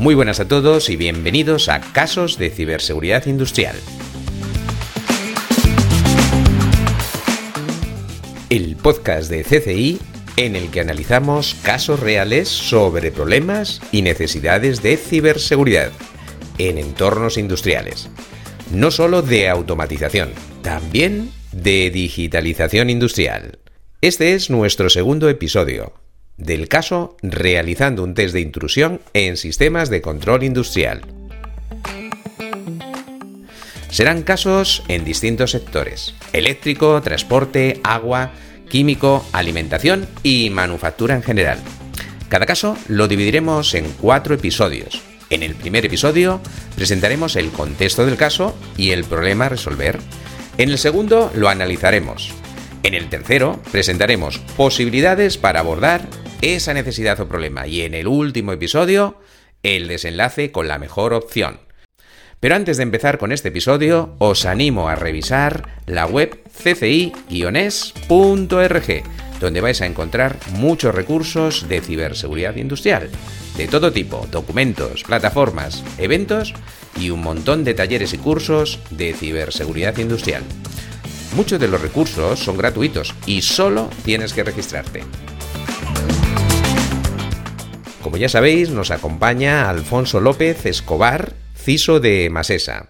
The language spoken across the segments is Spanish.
Muy buenas a todos y bienvenidos a Casos de Ciberseguridad Industrial. El podcast de CCI en el que analizamos casos reales sobre problemas y necesidades de ciberseguridad en entornos industriales. No solo de automatización, también de digitalización industrial. Este es nuestro segundo episodio del caso realizando un test de intrusión en sistemas de control industrial. Serán casos en distintos sectores, eléctrico, transporte, agua, químico, alimentación y manufactura en general. Cada caso lo dividiremos en cuatro episodios. En el primer episodio presentaremos el contexto del caso y el problema a resolver. En el segundo lo analizaremos. En el tercero presentaremos posibilidades para abordar esa necesidad o problema. Y en el último episodio, el desenlace con la mejor opción. Pero antes de empezar con este episodio, os animo a revisar la web cci-es.org, donde vais a encontrar muchos recursos de ciberseguridad industrial, de todo tipo, documentos, plataformas, eventos y un montón de talleres y cursos de ciberseguridad industrial. Muchos de los recursos son gratuitos y solo tienes que registrarte. Como ya sabéis, nos acompaña Alfonso López Escobar, CISO de Masesa.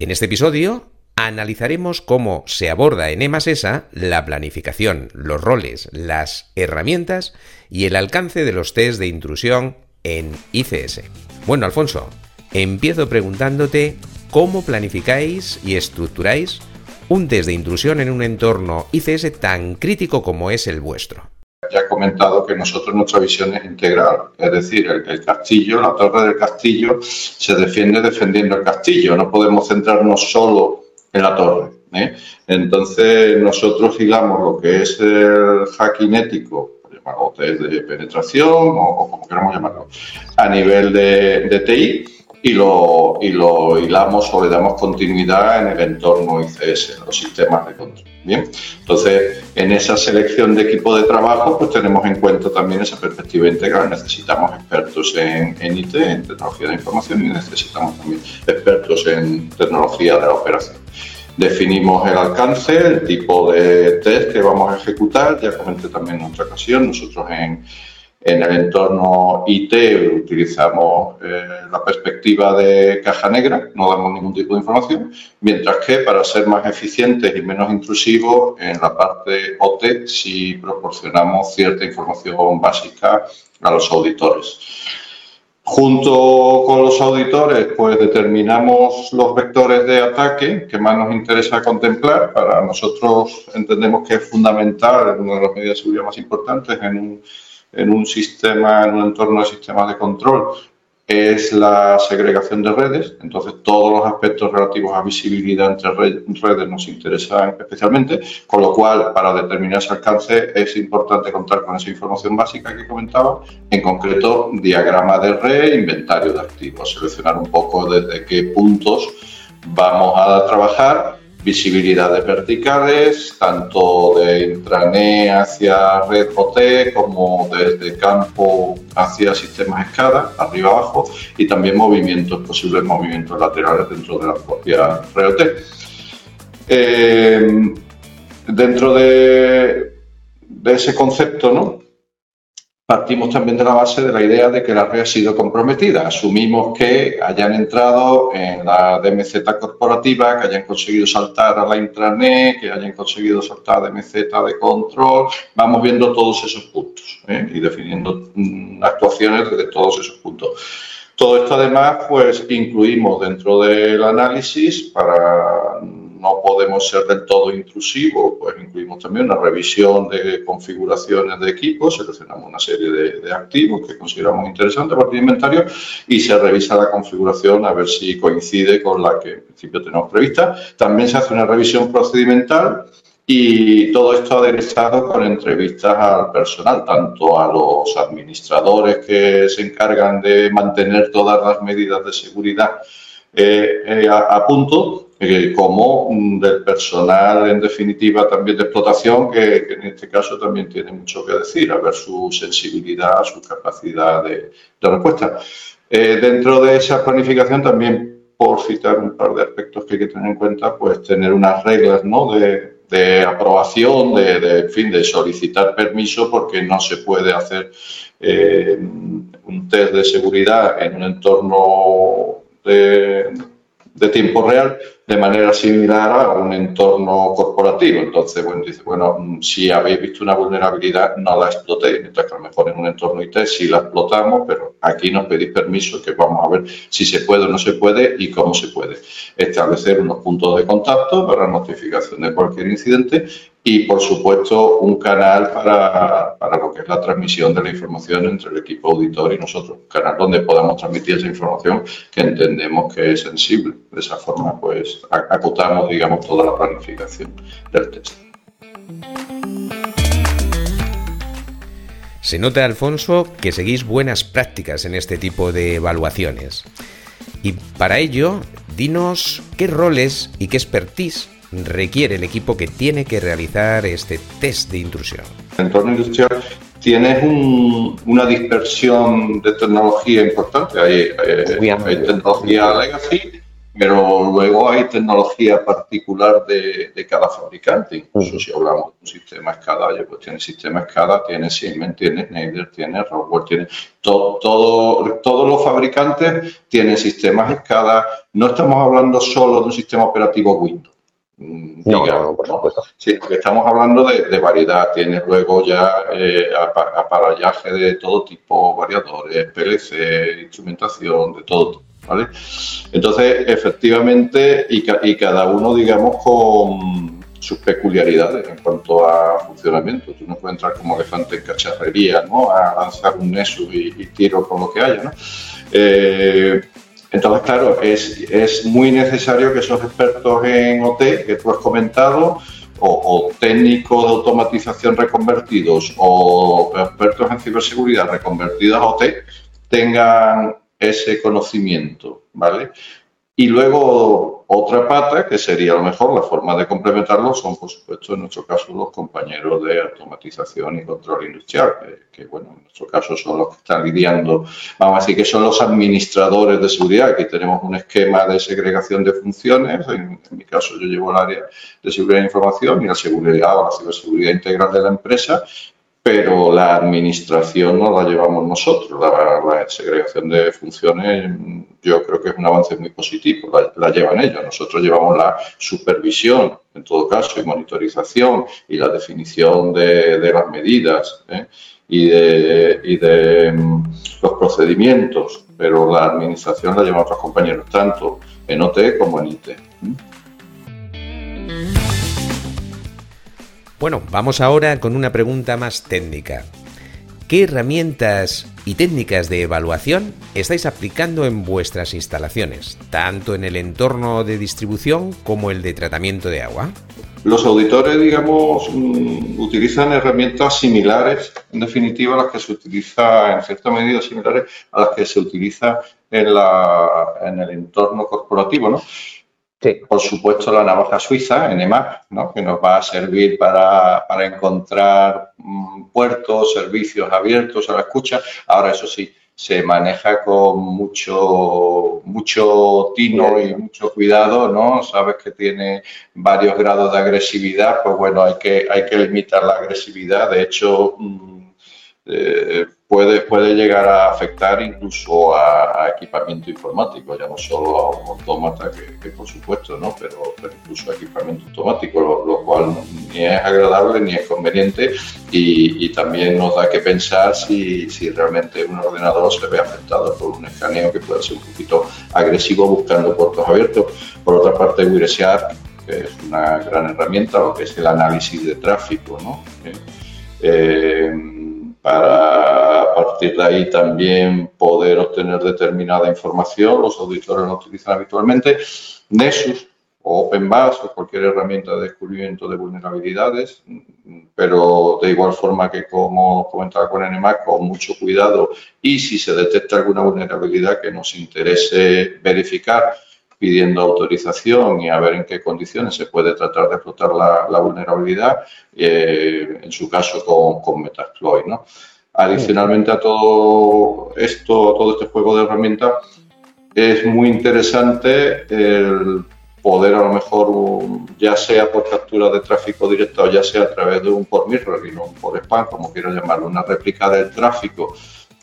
En este episodio analizaremos cómo se aborda en EMASESA la planificación, los roles, las herramientas y el alcance de los test de intrusión en ICS. Bueno, Alfonso, empiezo preguntándote cómo planificáis y estructuráis un test de intrusión en un entorno ICS tan crítico como es el vuestro. Ya he comentado que nosotros nuestra visión es integral, es decir, el, castillo, la torre del castillo se defiende defendiendo el castillo, no podemos centrarnos solo en la torre. ¿eh? Entonces nosotros digamos lo que es el hacking ético, o de penetración o, como queramos llamarlo, a nivel de, de TI y lo, y lo hilamos o le damos continuidad en el entorno ICS, en los sistemas de control. Bien, entonces en esa selección de equipo de trabajo pues tenemos en cuenta también esa perspectiva integral. Necesitamos expertos en, en IT, en tecnología de información y necesitamos también expertos en tecnología de la operación. Definimos el alcance, el tipo de test que vamos a ejecutar. Ya comenté también en otra ocasión, nosotros en, en el entorno IT utilizamos eh, la perspectiva de caja negra, no damos ningún tipo de información, mientras que para ser más eficientes y menos intrusivos, en la parte OT sí proporcionamos cierta información básica a los auditores. Junto con los auditores, pues determinamos los vectores de ataque que más nos interesa contemplar. Para nosotros entendemos que es fundamental, una de las medidas de seguridad más importantes en un en un sistema, en un entorno de sistemas de control, es la segregación de redes. Entonces, todos los aspectos relativos a visibilidad entre redes nos interesan especialmente, con lo cual, para determinar ese alcance, es importante contar con esa información básica que comentaba, en concreto, diagrama de red, inventario de activos, seleccionar un poco desde qué puntos vamos a trabajar visibilidades verticales, tanto de intranet hacia red OT como desde campo hacia sistemas escala, arriba abajo, y también movimientos, posibles movimientos laterales dentro de la propia red OT. Eh, dentro de, de ese concepto, ¿no? Partimos también de la base de la idea de que la red ha sido comprometida. Asumimos que hayan entrado en la DMZ corporativa, que hayan conseguido saltar a la intranet, que hayan conseguido saltar a DMZ de control. Vamos viendo todos esos puntos ¿eh? y definiendo mm, actuaciones desde todos esos puntos. Todo esto además, pues incluimos dentro del análisis para no podemos ser del todo intrusivos, pues incluimos también una revisión de configuraciones de equipos, seleccionamos una serie de, activos que consideramos interesantes para el inventario y se revisa la configuración a ver si coincide con la que en principio tenemos prevista. También se hace una revisión procedimental y todo esto aderezado con entrevistas al personal, tanto a los administradores que se encargan de mantener todas las medidas de seguridad eh, eh, a, punto, eh, como del personal, en definitiva, también de explotación, que, en este caso también tiene mucho que decir, a ver su sensibilidad, su capacidad de, respuesta. Eh, dentro de esa planificación también, por citar un par de aspectos que hay que tener en cuenta, pues tener unas reglas ¿no? de, de aprobación, de, de, fin, de solicitar permiso porque no se puede hacer eh, un test de seguridad en un entorno de, de tiempo real de manera similar a un entorno corporativo. Entonces, bueno, dice, bueno, si habéis visto una vulnerabilidad, no la explotéis, mientras que a lo mejor en un entorno IT sí la explotamos, pero aquí nos pedís permiso que vamos a ver si se puede o no se puede y cómo se puede. Establecer unos puntos de contacto para notificación de cualquier incidente y, por supuesto, un canal para, para, lo que es la transmisión de la información entre el equipo auditor y nosotros. Un canal donde podamos transmitir esa información que entendemos que es sensible. De esa forma, pues, acotamos, digamos, toda la planificación del test. Se nota, Alfonso, que seguís buenas prácticas en este tipo de evaluaciones. Y para ello, dinos qué roles y qué expertise requiere el equipo que tiene que realizar este test de intrusión? En entorno industrial tienes un, una dispersión de tecnología importante. Hay, hay, hay tecnología legacy, pero luego hay tecnología particular de, de cada fabricante. Incluso si hablamos de un sistema SCADA, pues tiene sistema SCADA, tiene Siemens, tiene Schneider, tiene Rockwell, tiene todo, todo, todos los fabricantes tienen sistemas SCADA. No estamos hablando solo de un sistema operativo Windows No, no, por supuesto. Sí, porque estamos hablando de, de variedad. Tiene luego ya eh, aparallaje de todo tipo, variadores, PLC, instrumentación, de todo. ¿vale? Entonces, efectivamente, y, y cada uno, digamos, con sus peculiaridades en cuanto a funcionamiento. Tú no puedes entrar como elefante en cacharrería, ¿no? A lanzar un Nessus y, y tiro con lo que haya, ¿no? Eh, entonces, claro, es, es, muy necesario que esos expertos en OT que tú has comentado, o, o, técnicos de automatización reconvertidos, o expertos en ciberseguridad reconvertidos a OT, tengan ese conocimiento, ¿vale? Y luego otra pata, que sería a lo mejor la forma de complementarlo, son por supuesto en nuestro caso los compañeros de automatización y control industrial, que, bueno, en nuestro caso son los que están lidiando, vamos a decir que son los administradores de seguridad, aquí tenemos un esquema de segregación de funciones, en, en mi caso yo llevo el área de seguridad de información y la seguridad o la ciberseguridad integral de la empresa, pero la administración no la llevamos nosotros. La, segregación de funciones yo creo que es un avance muy positivo, la, la, llevan ellos. Nosotros llevamos la supervisión, en todo caso, y monitorización y la definición de, las medidas ¿eh? y, de, y de um, los procedimientos, pero la administración la llevan otros compañeros, tanto en OT como en IT. Bueno, vamos ahora con una pregunta más técnica. ¿Qué herramientas y técnicas de evaluación estáis aplicando en vuestras instalaciones, tanto en el entorno de distribución como el de tratamiento de agua? Los auditores, digamos, mm, utilizan herramientas similares, en definitiva, las que se utiliza, en cierta medida, similares a las que se utiliza en, en el entorno corporativo, ¿no? Sí. Por supuesto, la navaja suiza, NMAP, ¿no? que nos va a servir para, para encontrar mmm, puertos, servicios abiertos a la escucha. Ahora, eso sí, se maneja con mucho, mucho tino y mucho cuidado, ¿no? Sabes que tiene varios grados de agresividad, pues bueno, hay que, hay que limitar la agresividad. De hecho, mmm, eh, puede, puede llegar a afectar incluso a, equipamiento informático, ya no solo a un autómata, que, por supuesto, ¿no? pero, incluso a equipamiento automático, lo, cual ni es agradable ni es conveniente y, y, también nos da que pensar si, si realmente un ordenador se ve afectado por un escaneo que puede ser un poquito agresivo buscando puertos abiertos. Por otra parte, Wireshark, que es una gran herramienta, lo que es el análisis de tráfico, ¿no? Eh, eh, para a partir de ahí también poder obtener determinada información. Los auditores lo utilizan habitualmente. Nessus o OpenBus o cualquier herramienta de descubrimiento de vulnerabilidades, pero de igual forma que como comentaba con NMAC, con mucho cuidado y si se detecta alguna vulnerabilidad que nos interese verificar, pidiendo autorización y a ver en qué condiciones se puede tratar de explotar la, vulnerabilidad, eh, en su caso con, con Metasploit. ¿no? Adicionalmente a todo esto, todo este juego de herramientas, es muy interesante el poder a lo mejor, ya sea por captura de tráfico directo o ya sea a través de un por mirror y no un por spam, como quiero llamarlo, una réplica del tráfico,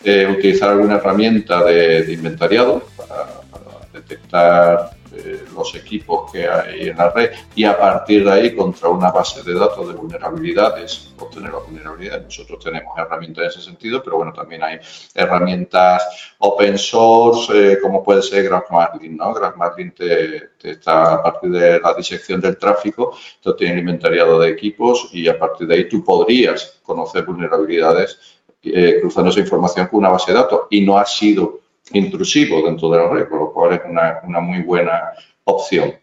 eh, utilizar alguna herramienta de, inventariado para detectar eh, los equipos que hay en la red y a partir de ahí contra una base de datos de vulnerabilidades obtener las vulnerabilidades. Nosotros tenemos herramientas en ese sentido, pero bueno, también hay herramientas open source eh, como puede ser GraphMarlin, ¿no? GraphMarlin te, está a partir de la disección del tráfico, esto tiene inventariado de equipos y a partir de ahí tú podrías conocer vulnerabilidades eh, cruzando esa información con una base de datos y no ha sido intrusivo dentro de la red, por lo cual es una, una muy buena opción.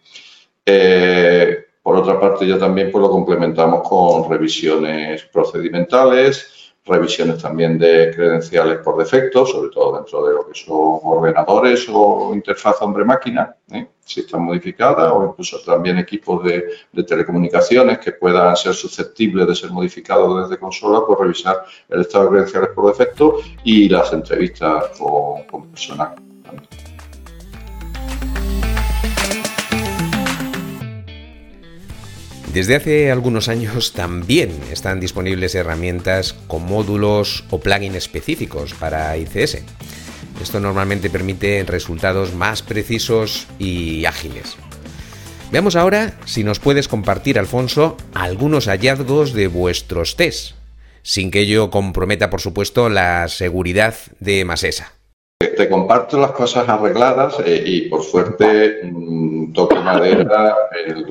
Eh, por otra parte, ya también pues, lo complementamos con revisiones procedimentales, revisiones también de credenciales por defecto, sobre todo dentro de lo que son ordenadores o interfaz hombre-máquina, ¿eh? si están modificadas, o incluso también equipos de, telecomunicaciones que puedan ser susceptibles de ser modificados desde consola, por revisar el estado de credenciales por defecto y las entrevistas con, con personal. Desde hace algunos años también están disponibles herramientas con módulos o plugins específicos para ICS. Esto normalmente permite resultados más precisos y ágiles. Veamos ahora si nos puedes compartir, Alfonso, algunos hallazgos de vuestros tests, sin que ello comprometa, por supuesto, la seguridad de Masesa. Te comparto las cosas arregladas eh, y, por suerte, mm, toque madera, el,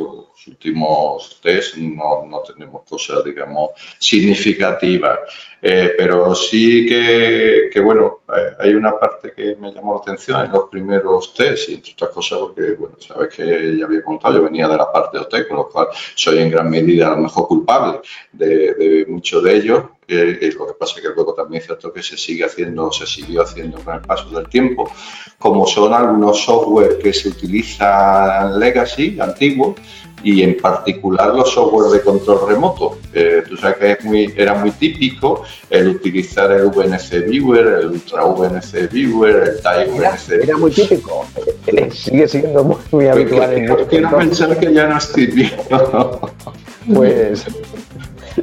últimos test no, no tenemos cosas, digamos, significativas. Eh, pero sí que, que, bueno, eh, hay una parte que me llamó la atención en los primeros test, y entre otras cosas porque, bueno, sabes que ya había contado, yo venía de la parte de OT, con lo cual soy en gran medida a lo mejor culpable de, de muchos de ellos. Eh, lo que pasa es que luego también es cierto que se sigue haciendo, se siguió haciendo con el paso del tiempo, como son algunos software que se utilizan legacy, antiguos, y en particular los software de control remoto. Eh, tú sabes que es muy, era muy típico el utilizar el VNC Viewer, el Ultra VNC Viewer, el TIE VNC Viewer. Era muy típico, eh, sigue siendo muy, muy habitual. en ¿Por qué no pensar que ya no es típico? pues...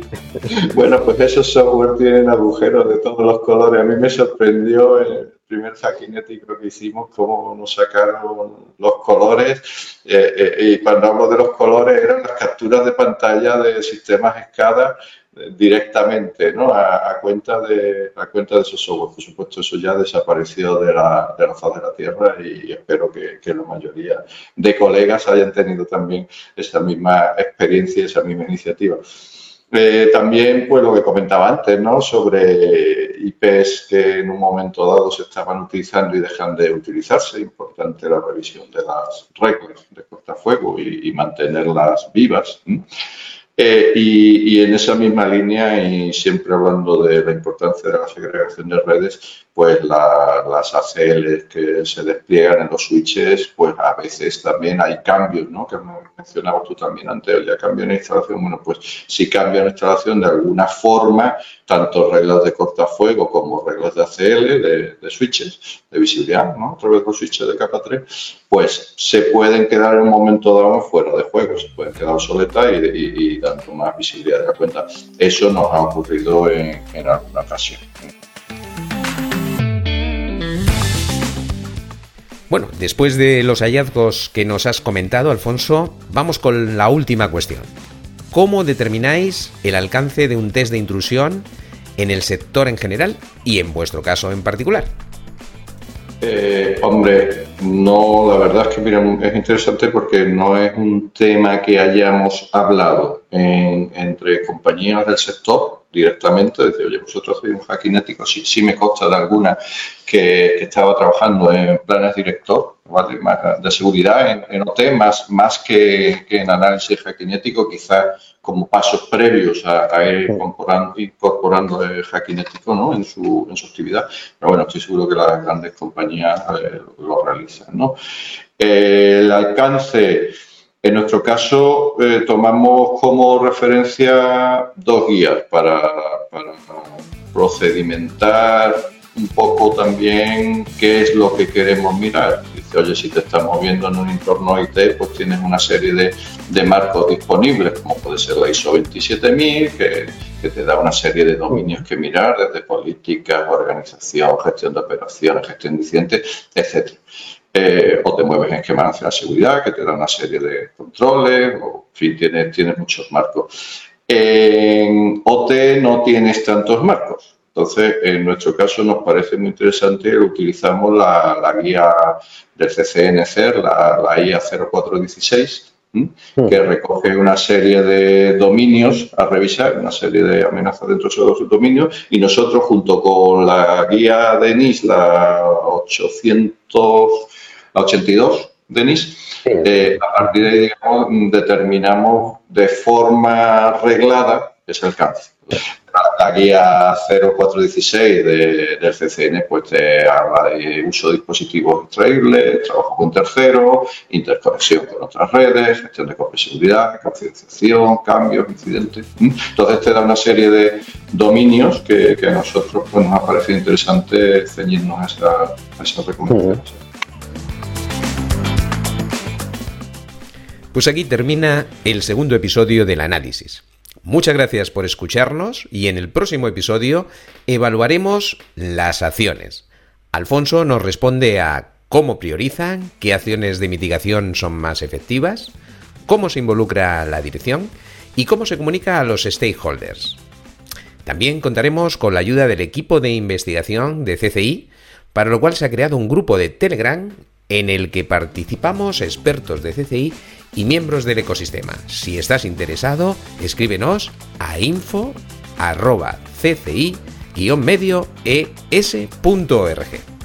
bueno, pues esos software tienen agujeros de todos los colores. A mí me sorprendió el primer hackinético que hicimos cómo nos sacaron los colores. Eh, eh, y cuando hablo de los colores, eran las capturas de pantalla de sistemas SCADA eh, directamente ¿no? a, cuenta de, a cuenta de esos software. Por supuesto, eso ya desapareció de la, de la faz de la Tierra y espero que, que, la mayoría de colegas hayan tenido también esa misma experiencia y esa misma iniciativa. Eh, también, pues lo que comentaba antes, ¿no? Sobre IPs que en un momento dado se estaban utilizando y dejan de utilizarse. Importante la revisión de las reglas de cortafuego y, mantenerlas vivas. Y, y, en esa misma línea, y siempre hablando de la importancia de la segregación de redes, pues la, las ACL que se despliegan en los switches, pues a veces también hay cambios, ¿no? Que mencionabas tú también antes, ya cambio en instalación. Bueno, pues si cambia la instalación de alguna forma, tanto reglas de cortafuego como reglas de ACL, de, switches, de visibilidad, ¿no? A través de los switches de capa 3, pues se pueden quedar en un momento dado fuera de juego, se pueden quedar obsoletas y dando más visibilidad de la cuenta. Eso nos ha ocurrido en, en alguna ocasión. Bueno, después de los hallazgos que nos has comentado, Alfonso, vamos con la última cuestión. ¿Cómo determináis el alcance de un test de intrusión en el sector en general y en vuestro caso en particular? Eh, hombre, no, la verdad es que mira, es interesante porque no es un tema que hayamos hablado en, entre compañías del sector directamente, decir, oye, vosotros sois un hackinético, sí, sí me consta de alguna que, estaba trabajando en planes director ¿vale? de seguridad en, en OT, más, más que, en análisis hackinético, quizás como pasos previos a, a ir incorporando, incorporando el hackinético ¿no? en, su, en su actividad. Pero bueno, estoy seguro que las grandes compañías eh, lo realizan. ¿no? Eh, el alcance En nuestro caso, eh, tomamos como referencia dos guías para, para procedimentar un poco también qué es lo que queremos mirar. Oye, si te estás moviendo en un entorno IT, pues tienes una serie de, de marcos disponibles, como puede ser la ISO 27000, que, te da una serie de dominios que mirar, desde políticas, organización, gestión de operaciones, gestión de incidentes, etc. Eh, o te mueves en esquema nacional de seguridad, que te da una serie de controles, o en fin, tienes tiene muchos marcos. En OT no tienes tantos marcos. Entonces, en nuestro caso nos parece muy interesante, utilizamos la, la guía del CCNCER, la, la IA 0416, que recoge una serie de dominios a revisar, una serie de amenazas dentro de esos dominios, y nosotros junto con la guía de NIS, la 800, la 82 de NIS, eh, a partir de ahí digamos, determinamos de forma reglada ese alcance. La guía 0416 de, del CCN pues te habla de uso de dispositivos extraíbles, trabajo con terceros, interconexión con otras redes, gestión de seguridad, confidenciación, cambios, incidentes. Entonces te da una serie de dominios que, que a nosotros pues, nos ha parecido interesante ceñirnos a esa, a esa recomendación. Pues aquí termina el segundo episodio del análisis. Muchas gracias por escucharnos y en el próximo episodio evaluaremos las acciones. Alfonso nos responde a cómo priorizan, qué acciones de mitigación son más efectivas, cómo se involucra la dirección y cómo se comunica a los stakeholders. También contaremos con la ayuda del equipo de investigación de CCI, para lo cual se ha creado un grupo de Telegram en el que participamos expertos de CCI y miembros del ecosistema. Si estás interesado, escríbenos a info@cci-medio.es.org.